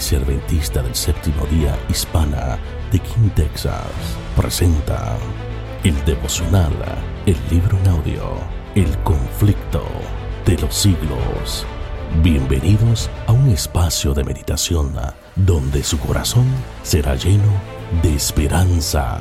Iglesia Adventista del Séptimo Día Hispana de King, Texas, presenta el devocional, el libro en audio, El conflicto de los siglos. Bienvenidos a un espacio de meditación donde su corazón será lleno de esperanza.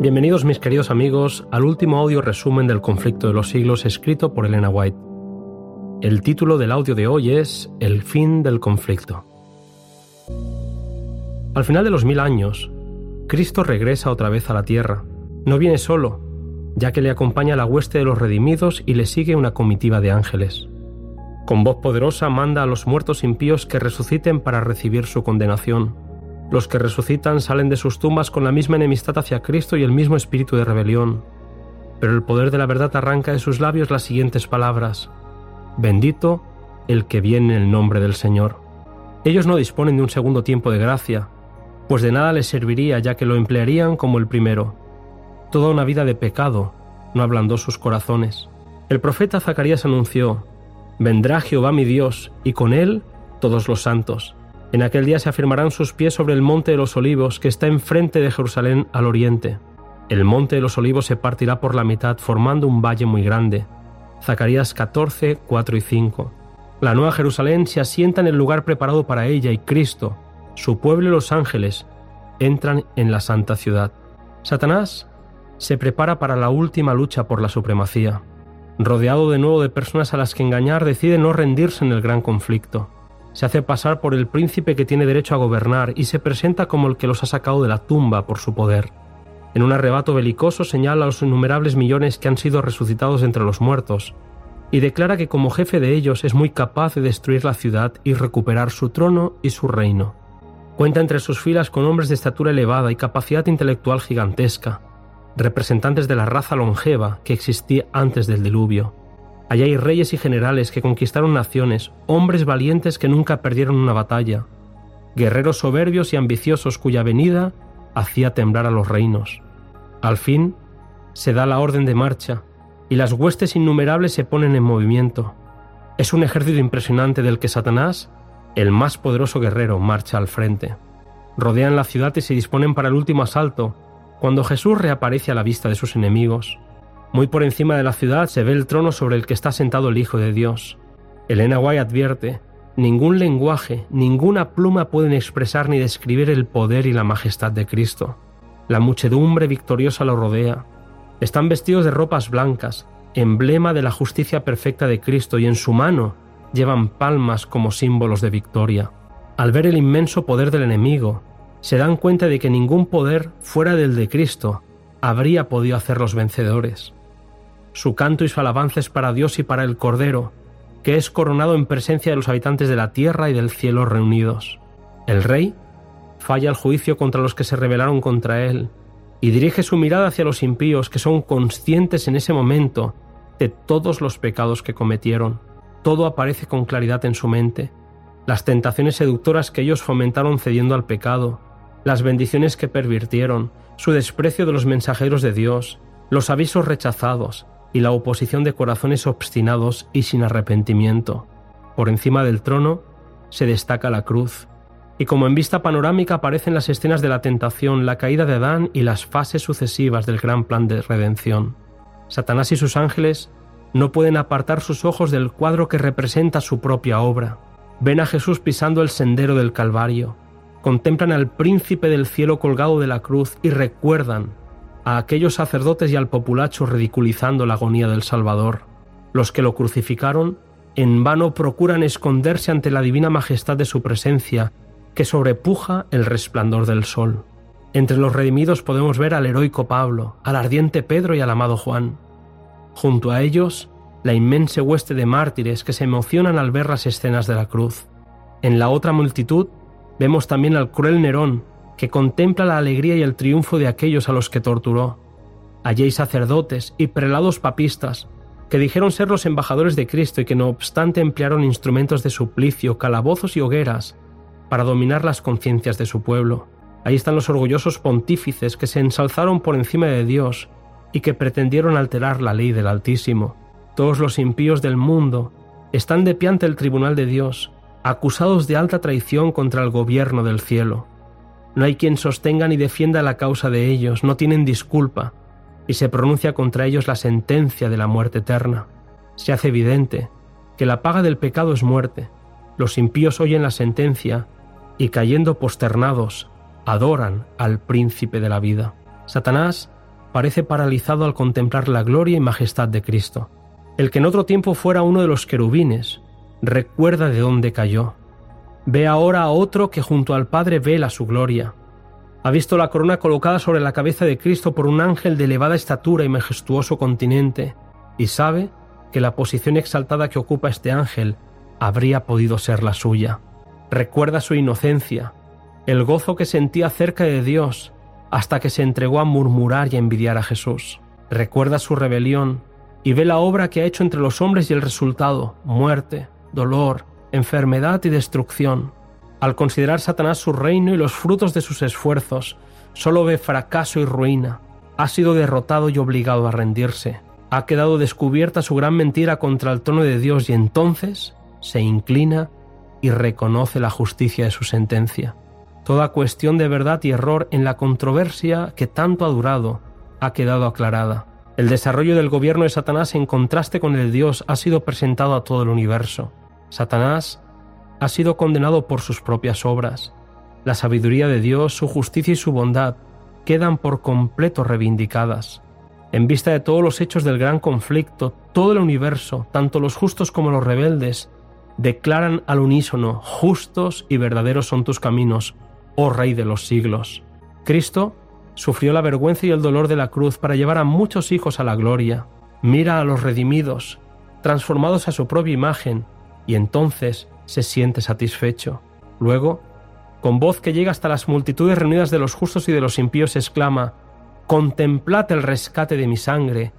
Bienvenidos mis queridos amigos al último audio resumen del conflicto de los siglos escrito por Elena White. El título del audio de hoy es El fin del conflicto. Al final de los mil años, Cristo regresa otra vez a la tierra. No viene solo, ya que le acompaña la hueste de los redimidos y le sigue una comitiva de ángeles. Con voz poderosa manda a los muertos impíos que resuciten para recibir su condenación. Los que resucitan salen de sus tumbas con la misma enemistad hacia Cristo y el mismo espíritu de rebelión. Pero el poder de la verdad arranca de sus labios las siguientes palabras. Bendito el que viene en el nombre del Señor. Ellos no disponen de un segundo tiempo de gracia, pues de nada les serviría ya que lo emplearían como el primero. Toda una vida de pecado no ablandó sus corazones. El profeta Zacarías anunció, Vendrá Jehová mi Dios, y con él todos los santos. En aquel día se afirmarán sus pies sobre el monte de los olivos que está enfrente de Jerusalén al oriente. El monte de los olivos se partirá por la mitad formando un valle muy grande Zacarías 14, 4 y 5. La nueva Jerusalén se asienta en el lugar preparado para ella y Cristo, su pueblo y los ángeles, entran en la santa ciudad. Satanás se prepara para la última lucha por la supremacía. Rodeado de nuevo de personas a las que engañar, decide no rendirse en el gran conflicto. Se hace pasar por el príncipe que tiene derecho a gobernar y se presenta como el que los ha sacado de la tumba por su poder. En un arrebato belicoso señala a los innumerables millones que han sido resucitados entre los muertos, y declara que como jefe de ellos es muy capaz de destruir la ciudad y recuperar su trono y su reino. Cuenta entre sus filas con hombres de estatura elevada y capacidad intelectual gigantesca, representantes de la raza longeva que existía antes del diluvio. Allá hay reyes y generales que conquistaron naciones, hombres valientes que nunca perdieron una batalla, guerreros soberbios y ambiciosos cuya venida hacía temblar a los reinos. Al fin, se da la orden de marcha y las huestes innumerables se ponen en movimiento. Es un ejército impresionante del que Satanás, el más poderoso guerrero, marcha al frente. Rodean la ciudad y se disponen para el último asalto, cuando Jesús reaparece a la vista de sus enemigos. Muy por encima de la ciudad se ve el trono sobre el que está sentado el Hijo de Dios. Elena White advierte, ningún lenguaje, ninguna pluma pueden expresar ni describir el poder y la majestad de Cristo. La muchedumbre victoriosa lo rodea. Están vestidos de ropas blancas, emblema de la justicia perfecta de Cristo, y en su mano llevan palmas como símbolos de victoria. Al ver el inmenso poder del enemigo, se dan cuenta de que ningún poder fuera del de Cristo habría podido hacerlos vencedores. Su canto y su alabanza es para Dios y para el Cordero, que es coronado en presencia de los habitantes de la tierra y del cielo reunidos. El rey falla el juicio contra los que se rebelaron contra él, y dirige su mirada hacia los impíos que son conscientes en ese momento de todos los pecados que cometieron. Todo aparece con claridad en su mente, las tentaciones seductoras que ellos fomentaron cediendo al pecado, las bendiciones que pervirtieron, su desprecio de los mensajeros de Dios, los avisos rechazados y la oposición de corazones obstinados y sin arrepentimiento. Por encima del trono se destaca la cruz, y como en vista panorámica aparecen las escenas de la tentación, la caída de Adán y las fases sucesivas del gran plan de redención. Satanás y sus ángeles no pueden apartar sus ojos del cuadro que representa su propia obra. Ven a Jesús pisando el sendero del Calvario, contemplan al príncipe del cielo colgado de la cruz y recuerdan a aquellos sacerdotes y al populacho ridiculizando la agonía del Salvador. Los que lo crucificaron en vano procuran esconderse ante la divina majestad de su presencia que sobrepuja el resplandor del sol. Entre los redimidos podemos ver al heroico Pablo, al ardiente Pedro y al amado Juan. Junto a ellos, la inmensa hueste de mártires que se emocionan al ver las escenas de la cruz. En la otra multitud vemos también al cruel Nerón, que contempla la alegría y el triunfo de aquellos a los que torturó. Allí hay sacerdotes y prelados papistas, que dijeron ser los embajadores de Cristo y que no obstante emplearon instrumentos de suplicio, calabozos y hogueras para dominar las conciencias de su pueblo. Ahí están los orgullosos pontífices que se ensalzaron por encima de Dios y que pretendieron alterar la ley del Altísimo. Todos los impíos del mundo están de pie ante el tribunal de Dios acusados de alta traición contra el gobierno del cielo. No hay quien sostenga ni defienda la causa de ellos, no tienen disculpa, y se pronuncia contra ellos la sentencia de la muerte eterna. Se hace evidente que la paga del pecado es muerte. Los impíos oyen la sentencia y cayendo posternados, adoran al príncipe de la vida. Satanás parece paralizado al contemplar la gloria y majestad de Cristo. El que en otro tiempo fuera uno de los querubines, recuerda de dónde cayó. Ve ahora a otro que junto al Padre vela su gloria. Ha visto la corona colocada sobre la cabeza de Cristo por un ángel de elevada estatura y majestuoso continente, y sabe que la posición exaltada que ocupa este ángel habría podido ser la suya. Recuerda su inocencia, el gozo que sentía cerca de Dios, hasta que se entregó a murmurar y a envidiar a Jesús. Recuerda su rebelión y ve la obra que ha hecho entre los hombres y el resultado, muerte, dolor, enfermedad y destrucción. Al considerar Satanás su reino y los frutos de sus esfuerzos, solo ve fracaso y ruina. Ha sido derrotado y obligado a rendirse. Ha quedado descubierta su gran mentira contra el trono de Dios y entonces se inclina y reconoce la justicia de su sentencia. Toda cuestión de verdad y error en la controversia que tanto ha durado ha quedado aclarada. El desarrollo del gobierno de Satanás en contraste con el de Dios ha sido presentado a todo el universo. Satanás ha sido condenado por sus propias obras. La sabiduría de Dios, su justicia y su bondad quedan por completo reivindicadas. En vista de todos los hechos del gran conflicto, todo el universo, tanto los justos como los rebeldes, declaran al unísono, justos y verdaderos son tus caminos, oh Rey de los siglos. Cristo sufrió la vergüenza y el dolor de la cruz para llevar a muchos hijos a la gloria. Mira a los redimidos, transformados a su propia imagen, y entonces se siente satisfecho. Luego, con voz que llega hasta las multitudes reunidas de los justos y de los impíos, exclama, Contemplad el rescate de mi sangre,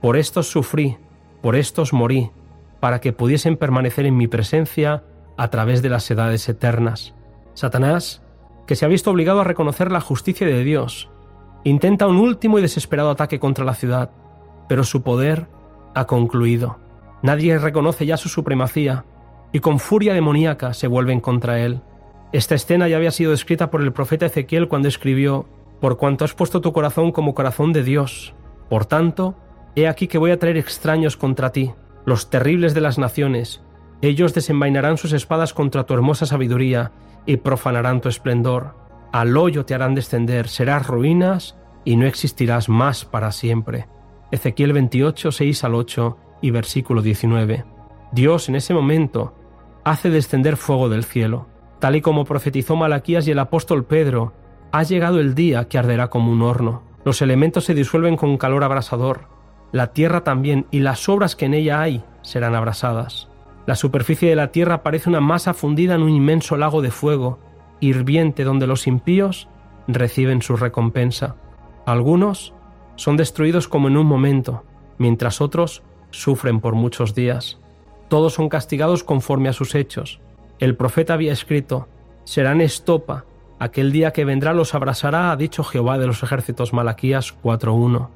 por estos sufrí, por estos morí, para que pudiesen permanecer en mi presencia a través de las edades eternas. Satanás, que se ha visto obligado a reconocer la justicia de Dios, Intenta un último y desesperado ataque contra la ciudad, pero su poder ha concluido. Nadie reconoce ya su supremacía, y con furia demoníaca se vuelven contra él. Esta escena ya había sido escrita por el profeta Ezequiel cuando escribió, Por cuanto has puesto tu corazón como corazón de Dios, por tanto, he aquí que voy a traer extraños contra ti, los terribles de las naciones. Ellos desenvainarán sus espadas contra tu hermosa sabiduría y profanarán tu esplendor al hoyo te harán descender, serás ruinas y no existirás más para siempre. Ezequiel 28, 6 al 8 y versículo 19. Dios en ese momento hace descender fuego del cielo. Tal y como profetizó Malaquías y el apóstol Pedro, ha llegado el día que arderá como un horno. Los elementos se disuelven con calor abrasador. La tierra también y las obras que en ella hay serán abrasadas. La superficie de la tierra parece una masa fundida en un inmenso lago de fuego, hirviente donde los impíos reciben su recompensa. Algunos son destruidos como en un momento, mientras otros sufren por muchos días. Todos son castigados conforme a sus hechos. El profeta había escrito, serán estopa, aquel día que vendrá los abrasará, ha dicho Jehová de los ejércitos Malaquías 4.1.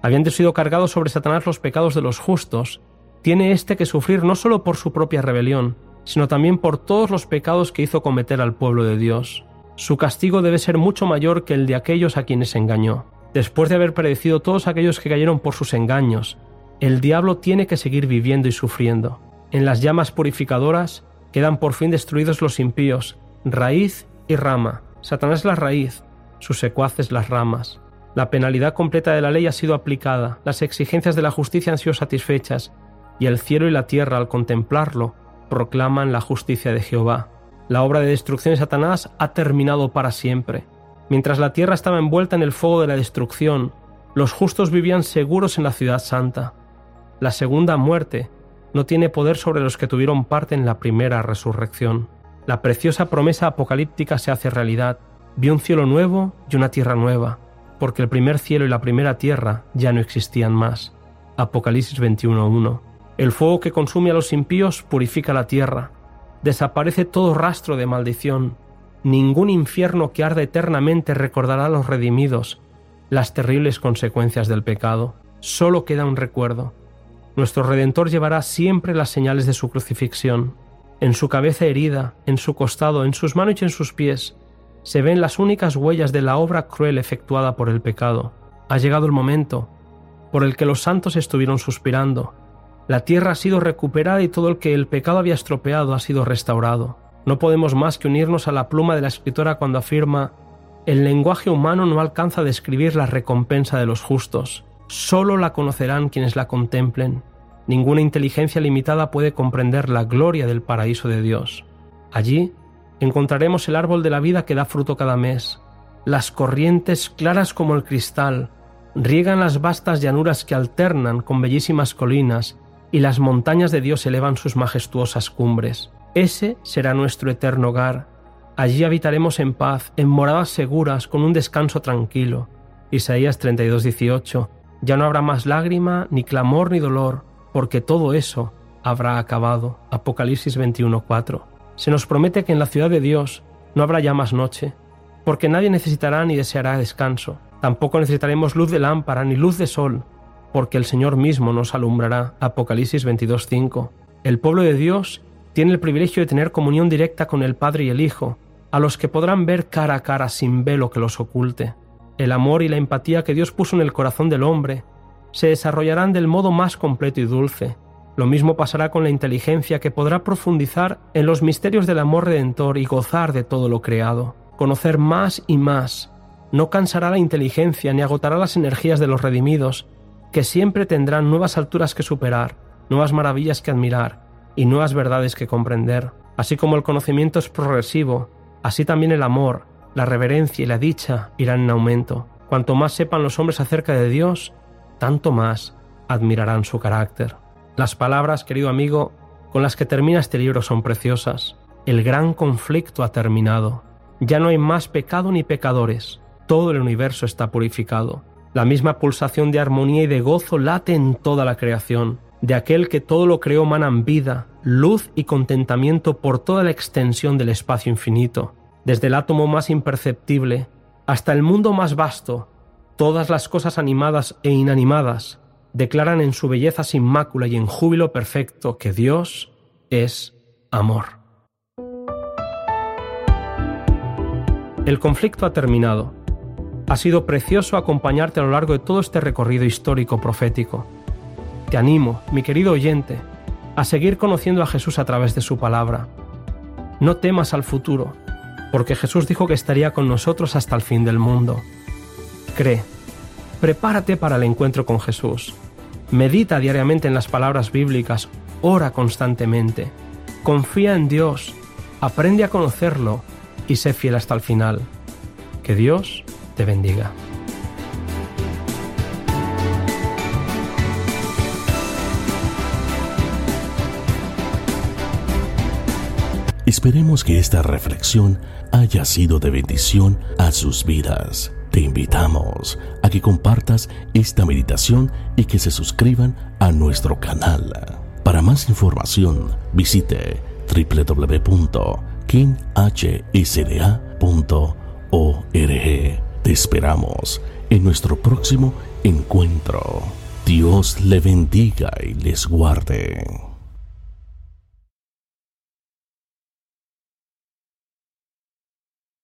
Habiendo sido cargados sobre Satanás los pecados de los justos, tiene éste que sufrir no solo por su propia rebelión, sino también por todos los pecados que hizo cometer al pueblo de Dios. Su castigo debe ser mucho mayor que el de aquellos a quienes engañó. Después de haber perecido todos aquellos que cayeron por sus engaños, el diablo tiene que seguir viviendo y sufriendo. En las llamas purificadoras quedan por fin destruidos los impíos, raíz y rama. Satanás la raíz, sus secuaces las ramas. La penalidad completa de la ley ha sido aplicada, las exigencias de la justicia han sido satisfechas, y el cielo y la tierra al contemplarlo proclaman la justicia de Jehová. La obra de destrucción de Satanás ha terminado para siempre. Mientras la tierra estaba envuelta en el fuego de la destrucción, los justos vivían seguros en la ciudad santa. La segunda muerte no tiene poder sobre los que tuvieron parte en la primera resurrección. La preciosa promesa apocalíptica se hace realidad. Vi un cielo nuevo y una tierra nueva, porque el primer cielo y la primera tierra ya no existían más. Apocalipsis 21.1. El fuego que consume a los impíos purifica la tierra. Desaparece todo rastro de maldición. Ningún infierno que arde eternamente recordará a los redimidos las terribles consecuencias del pecado. Solo queda un recuerdo. Nuestro Redentor llevará siempre las señales de su crucifixión. En su cabeza herida, en su costado, en sus manos y en sus pies, se ven las únicas huellas de la obra cruel efectuada por el pecado. Ha llegado el momento por el que los santos estuvieron suspirando. La tierra ha sido recuperada y todo el que el pecado había estropeado ha sido restaurado. No podemos más que unirnos a la pluma de la escritora cuando afirma el lenguaje humano no alcanza a describir la recompensa de los justos. Solo la conocerán quienes la contemplen. Ninguna inteligencia limitada puede comprender la gloria del paraíso de Dios. Allí encontraremos el árbol de la vida que da fruto cada mes, las corrientes claras como el cristal, riegan las vastas llanuras que alternan con bellísimas colinas y las montañas de Dios elevan sus majestuosas cumbres. Ese será nuestro eterno hogar. Allí habitaremos en paz, en moradas seguras, con un descanso tranquilo. Isaías 32:18. Ya no habrá más lágrima, ni clamor, ni dolor, porque todo eso habrá acabado. Apocalipsis 21:4. Se nos promete que en la ciudad de Dios no habrá ya más noche, porque nadie necesitará ni deseará descanso. Tampoco necesitaremos luz de lámpara ni luz de sol, porque el Señor mismo nos alumbrará. Apocalipsis 22:5. El pueblo de Dios tiene el privilegio de tener comunión directa con el Padre y el Hijo, a los que podrán ver cara a cara sin velo que los oculte. El amor y la empatía que Dios puso en el corazón del hombre se desarrollarán del modo más completo y dulce. Lo mismo pasará con la inteligencia que podrá profundizar en los misterios del amor redentor y gozar de todo lo creado, conocer más y más no cansará la inteligencia ni agotará las energías de los redimidos, que siempre tendrán nuevas alturas que superar, nuevas maravillas que admirar y nuevas verdades que comprender. Así como el conocimiento es progresivo, así también el amor, la reverencia y la dicha irán en aumento. Cuanto más sepan los hombres acerca de Dios, tanto más admirarán su carácter. Las palabras, querido amigo, con las que termina este libro son preciosas. El gran conflicto ha terminado. Ya no hay más pecado ni pecadores todo el universo está purificado. La misma pulsación de armonía y de gozo late en toda la creación. De aquel que todo lo creó manan vida, luz y contentamiento por toda la extensión del espacio infinito. Desde el átomo más imperceptible hasta el mundo más vasto, todas las cosas animadas e inanimadas declaran en su belleza sin mácula y en júbilo perfecto que Dios es amor. El conflicto ha terminado ha sido precioso acompañarte a lo largo de todo este recorrido histórico profético. Te animo, mi querido oyente, a seguir conociendo a Jesús a través de su palabra. No temas al futuro, porque Jesús dijo que estaría con nosotros hasta el fin del mundo. Cree, prepárate para el encuentro con Jesús. Medita diariamente en las palabras bíblicas, ora constantemente, confía en Dios, aprende a conocerlo y sé fiel hasta el final. Que Dios te bendiga. Esperemos que esta reflexión haya sido de bendición a sus vidas. Te invitamos a que compartas esta meditación y que se suscriban a nuestro canal. Para más información, visite www.kinhsda.org. Te esperamos en nuestro próximo encuentro. Dios le bendiga y les guarde.